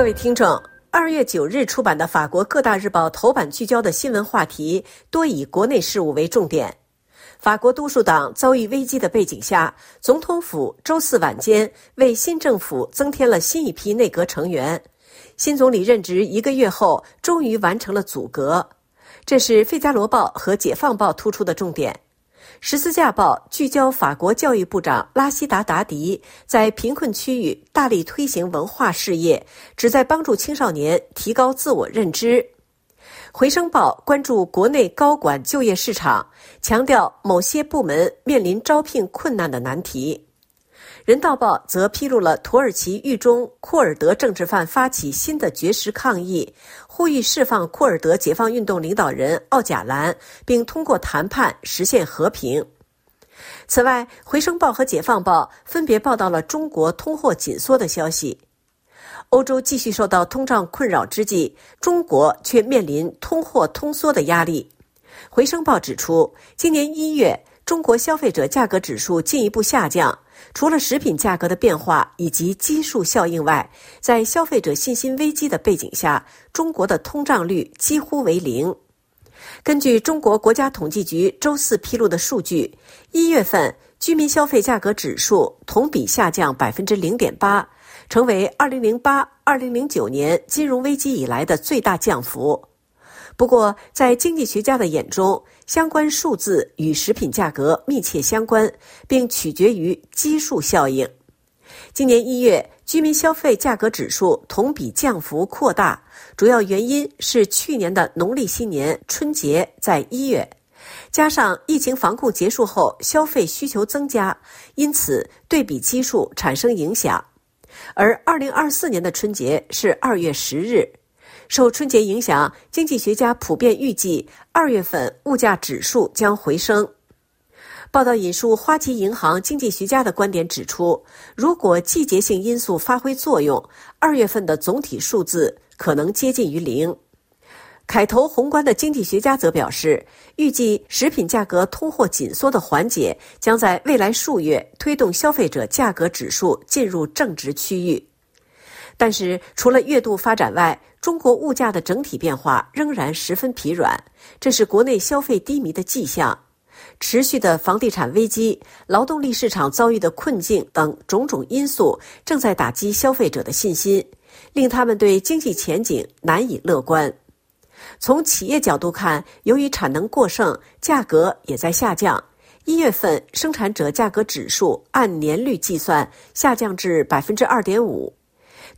各位听众，二月九日出版的法国各大日报头版聚焦的新闻话题多以国内事务为重点。法国多数党遭遇危机的背景下，总统府周四晚间为新政府增添了新一批内阁成员。新总理任职一个月后，终于完成了组阁。这是《费加罗报》和《解放报》突出的重点。《十字架报》聚焦法国教育部长拉希达·达迪在贫困区域大力推行文化事业，旨在帮助青少年提高自我认知。《回声报》关注国内高管就业市场，强调某些部门面临招聘困难的难题。人道报则披露了土耳其狱中库尔德政治犯发起新的绝食抗议，呼吁释放库尔德解放运动领导人奥贾兰，并通过谈判实现和平。此外，回声报和解放报分别报道了中国通货紧缩的消息。欧洲继续受到通胀困扰之际，中国却面临通货通缩的压力。回声报指出，今年一月，中国消费者价格指数进一步下降。除了食品价格的变化以及基数效应外，在消费者信心危机的背景下，中国的通胀率几乎为零。根据中国国家统计局周四披露的数据，一月份居民消费价格指数同比下降百分之零点八，成为二零零八二零零九年金融危机以来的最大降幅。不过，在经济学家的眼中，相关数字与食品价格密切相关，并取决于基数效应。今年一月，居民消费价格指数同比降幅扩大，主要原因是去年的农历新年春节在一月，加上疫情防控结束后消费需求增加，因此对比基数产生影响。而二零二四年的春节是二月十日。受春节影响，经济学家普遍预计二月份物价指数将回升。报道引述花旗银行经济学家的观点指出，如果季节性因素发挥作用，二月份的总体数字可能接近于零。凯投宏观的经济学家则表示，预计食品价格通货紧缩的缓解将在未来数月推动消费者价格指数进入正值区域。但是，除了月度发展外，中国物价的整体变化仍然十分疲软，这是国内消费低迷的迹象。持续的房地产危机、劳动力市场遭遇的困境等种种因素，正在打击消费者的信心，令他们对经济前景难以乐观。从企业角度看，由于产能过剩，价格也在下降。一月份生产者价格指数按年率计算下降至百分之二点五。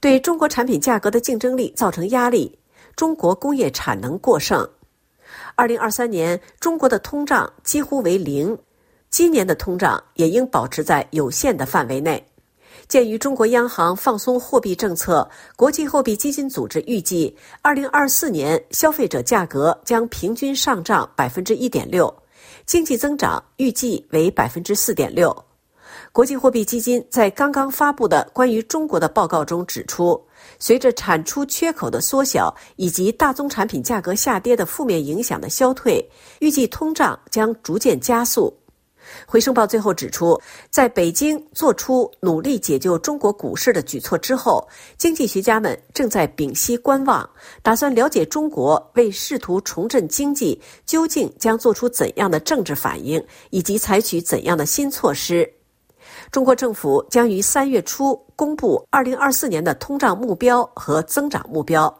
对中国产品价格的竞争力造成压力。中国工业产能过剩。二零二三年，中国的通胀几乎为零，今年的通胀也应保持在有限的范围内。鉴于中国央行放松货币政策，国际货币基金组织预计，二零二四年消费者价格将平均上涨百分之一点六，经济增长预计为百分之四点六。国际货币基金在刚刚发布的关于中国的报告中指出，随着产出缺口的缩小以及大宗产品价格下跌的负面影响的消退，预计通胀将逐渐加速。回声报最后指出，在北京做出努力解救中国股市的举措之后，经济学家们正在屏息观望，打算了解中国为试图重振经济究竟将做出怎样的政治反应，以及采取怎样的新措施。中国政府将于三月初公布二零二四年的通胀目标和增长目标。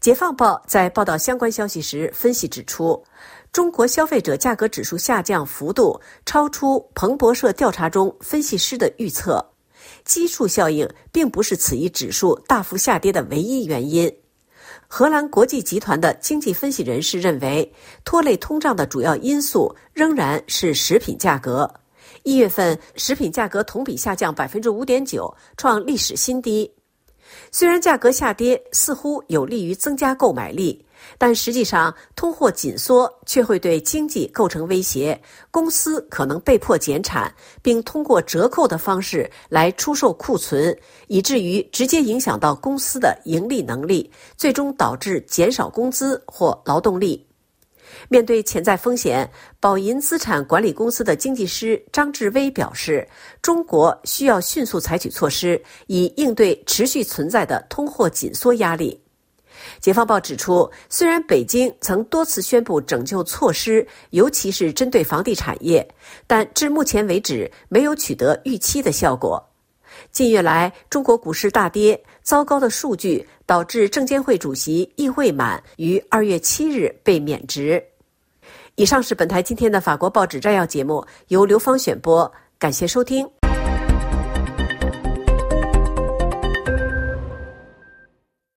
解放报在报道相关消息时分析指出，中国消费者价格指数下降幅度超出彭博社调查中分析师的预测，基数效应并不是此一指数大幅下跌的唯一原因。荷兰国际集团的经济分析人士认为，拖累通胀的主要因素仍然是食品价格。一月份食品价格同比下降百分之五点九，创历史新低。虽然价格下跌似乎有利于增加购买力，但实际上通货紧缩却会对经济构成威胁。公司可能被迫减产，并通过折扣的方式来出售库存，以至于直接影响到公司的盈利能力，最终导致减少工资或劳动力。面对潜在风险，宝银资产管理公司的经济师张志威表示，中国需要迅速采取措施，以应对持续存在的通货紧缩压力。解放报指出，虽然北京曾多次宣布拯救措施，尤其是针对房地产业，但至目前为止没有取得预期的效果。近月来，中国股市大跌，糟糕的数据导致证监会主席易会满于二月七日被免职。以上是本台今天的法国报纸摘要节目，由刘芳选播，感谢收听。